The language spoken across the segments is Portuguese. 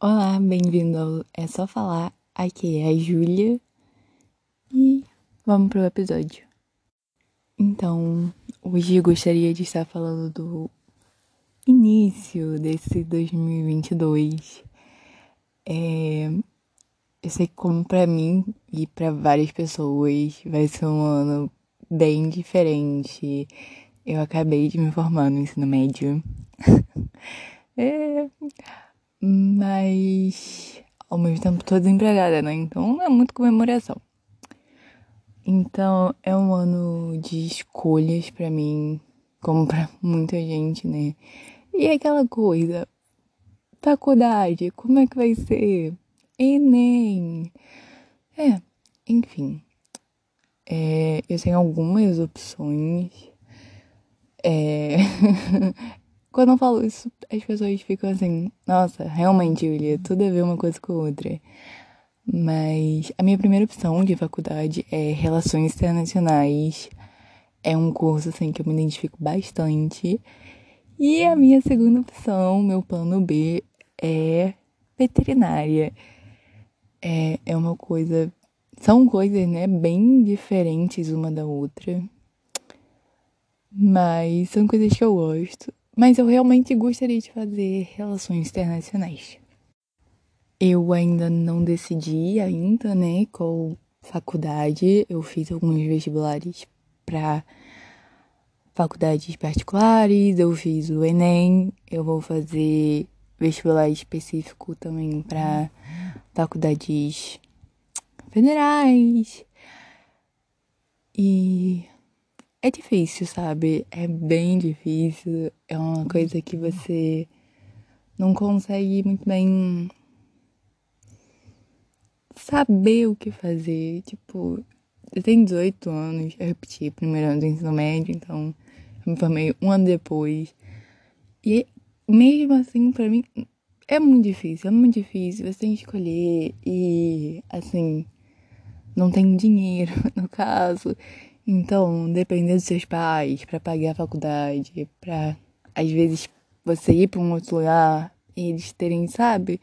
Olá, bem-vindo ao É Só Falar. Aqui é a Júlia e vamos pro episódio. Então, hoje eu gostaria de estar falando do início desse 2022. É, eu sei que como pra mim e para várias pessoas vai ser um ano bem diferente. Eu acabei de me formar no ensino médio. é, mas ao mesmo tempo tô desempregada, né? Então não é muito comemoração. Então é um ano de escolhas para mim, como para muita gente, né? E aquela coisa, faculdade, como é que vai ser? Enem. É, enfim. É, eu tenho algumas opções. É, Quando eu falo isso, as pessoas ficam assim, nossa, realmente, Julia, tudo a ver uma coisa com outra. Mas a minha primeira opção de faculdade é Relações Internacionais. É um curso assim que eu me identifico bastante. E a minha segunda opção, meu plano B, é veterinária. É, é uma coisa. São coisas, né, bem diferentes uma da outra. Mas são coisas que eu gosto. Mas eu realmente gostaria de fazer relações internacionais. Eu ainda não decidi ainda, né, qual faculdade. Eu fiz alguns vestibulares para faculdades particulares, eu fiz o ENEM, eu vou fazer vestibular específico também para faculdades federais. E é difícil, sabe? É bem difícil. É uma coisa que você não consegue muito bem saber o que fazer. Tipo, eu tenho 18 anos, eu repeti primeiro ano do ensino médio, então eu me formei um ano depois. E mesmo assim, pra mim, é muito difícil, é muito difícil. Você tem que escolher e, assim, não tem dinheiro, no caso. Então, depender dos seus pais para pagar a faculdade, para às vezes você ir para um outro lugar e eles terem, sabe?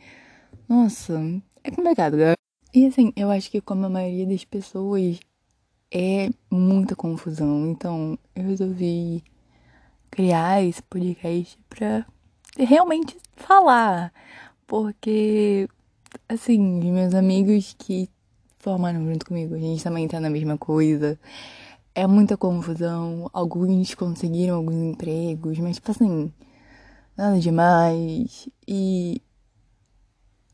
Nossa, é complicado, né? E assim, eu acho que como a maioria das pessoas é muita confusão. Então, eu resolvi criar esse podcast pra realmente falar. Porque, assim, meus amigos que formaram junto comigo, a gente também tá na mesma coisa é muita confusão. Alguns conseguiram alguns empregos, mas tipo assim, nada demais. E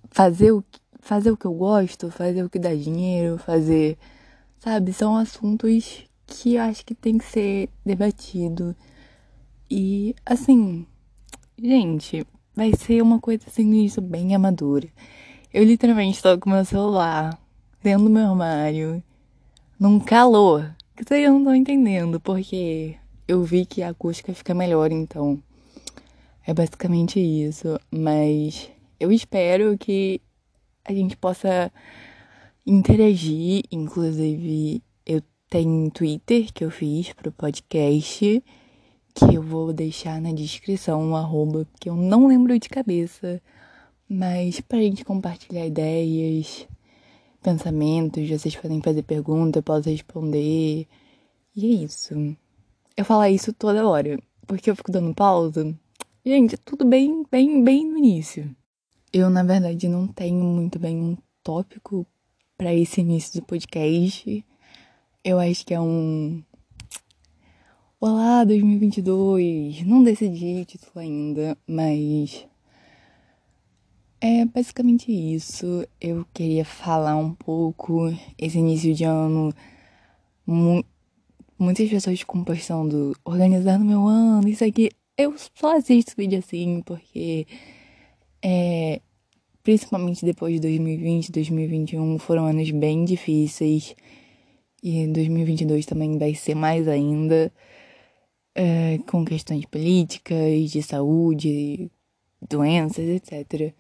fazer o, fazer o que eu gosto, fazer o que dá dinheiro, fazer. Sabe? São assuntos que eu acho que tem que ser debatido. E assim, gente, vai ser uma coisa assim, isso bem amadora. Eu literalmente estou com meu celular dentro do meu armário, num calor que vocês não estão entendendo, porque eu vi que a acústica fica melhor, então é basicamente isso. Mas eu espero que a gente possa interagir. Inclusive, eu tenho Twitter que eu fiz pro podcast, que eu vou deixar na descrição, um arroba, que eu não lembro de cabeça. Mas pra gente compartilhar ideias, pensamentos, vocês podem fazer pergunta, eu posso responder. E é isso. Eu falar isso toda hora, porque eu fico dando pausa. Gente, tudo bem, bem, bem no início. Eu, na verdade, não tenho muito bem um tópico para esse início do podcast. Eu acho que é um Olá 2022. Não decidi título ainda, mas é basicamente isso. Eu queria falar um pouco esse início de ano. Mu muitas pessoas ficam postando organizando meu ano, isso aqui. Eu só assisto vídeo assim porque é, principalmente depois de 2020, 2021 foram anos bem difíceis e 2022 também vai ser mais ainda é, com questões políticas, de saúde, doenças, etc.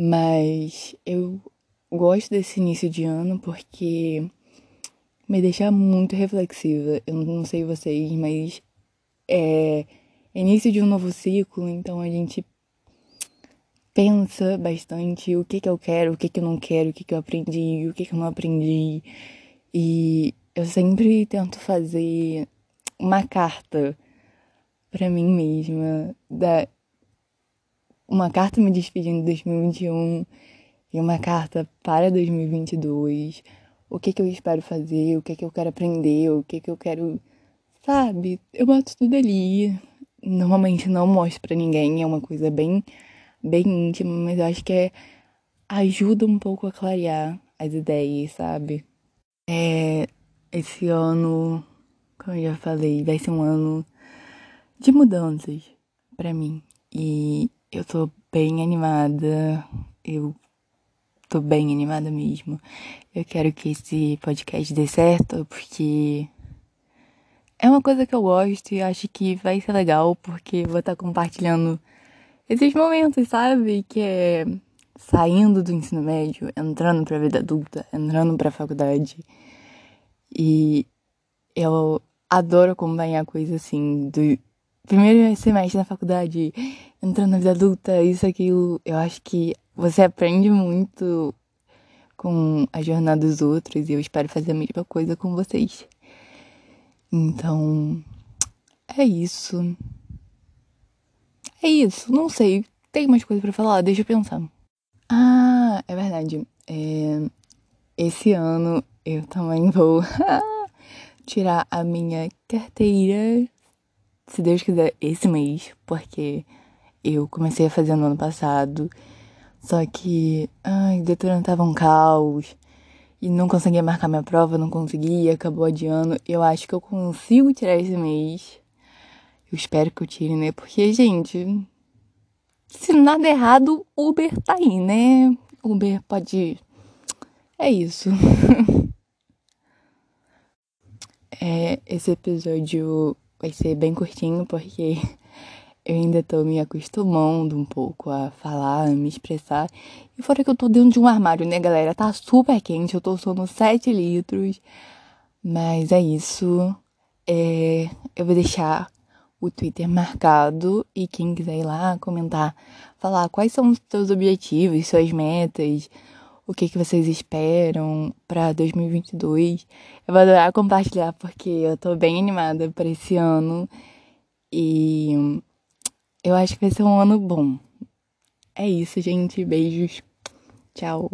Mas eu gosto desse início de ano porque me deixa muito reflexiva. Eu não sei vocês, mas é início de um novo ciclo, então a gente pensa bastante o que que eu quero, o que que eu não quero, o que que eu aprendi, o que que eu não aprendi. E eu sempre tento fazer uma carta para mim mesma, da uma carta me despedindo de 2021 e uma carta para 2022. O que que eu espero fazer, o que que eu quero aprender, o que que eu quero, sabe? Eu boto tudo ali. Normalmente não mostro para ninguém, é uma coisa bem bem íntima, mas eu acho que é ajuda um pouco a clarear as ideias, sabe? É esse ano, como eu já falei, vai ser um ano de mudanças para mim. E eu tô bem animada. Eu tô bem animada mesmo. Eu quero que esse podcast dê certo, porque é uma coisa que eu gosto e acho que vai ser legal, porque vou estar tá compartilhando esses momentos, sabe? Que é saindo do ensino médio, entrando pra vida adulta, entrando pra faculdade. E eu adoro acompanhar coisas assim, do primeiro semestre da faculdade, entrando na vida adulta, isso, aquilo. Eu acho que você aprende muito com a jornada dos outros e eu espero fazer a mesma coisa com vocês. Então, é isso. É isso, não sei. Tem mais coisa para falar? Deixa eu pensar. Ah, é verdade. É... Esse ano eu também vou tirar a minha carteira, se Deus quiser, esse mês, porque eu comecei a fazer no ano passado. Só que, ai, o Detran tava um caos. E não conseguia marcar minha prova, não conseguia, acabou adiando. Eu acho que eu consigo tirar esse mês. Eu espero que eu tire, né? Porque, gente, se nada errado, Uber tá aí, né? Uber pode. É isso. é, esse episódio vai ser bem curtinho porque eu ainda tô me acostumando um pouco a falar, a me expressar. E fora que eu tô dentro de um armário, né, galera? Tá super quente, eu tô usando 7 litros. Mas é isso. É, eu vou deixar o Twitter marcado e quem quiser ir lá comentar, falar quais são os seus objetivos, suas metas, o que, que vocês esperam para 2022. Eu vou adorar compartilhar porque eu tô bem animada para esse ano e eu acho que vai ser um ano bom. É isso, gente. Beijos. Tchau.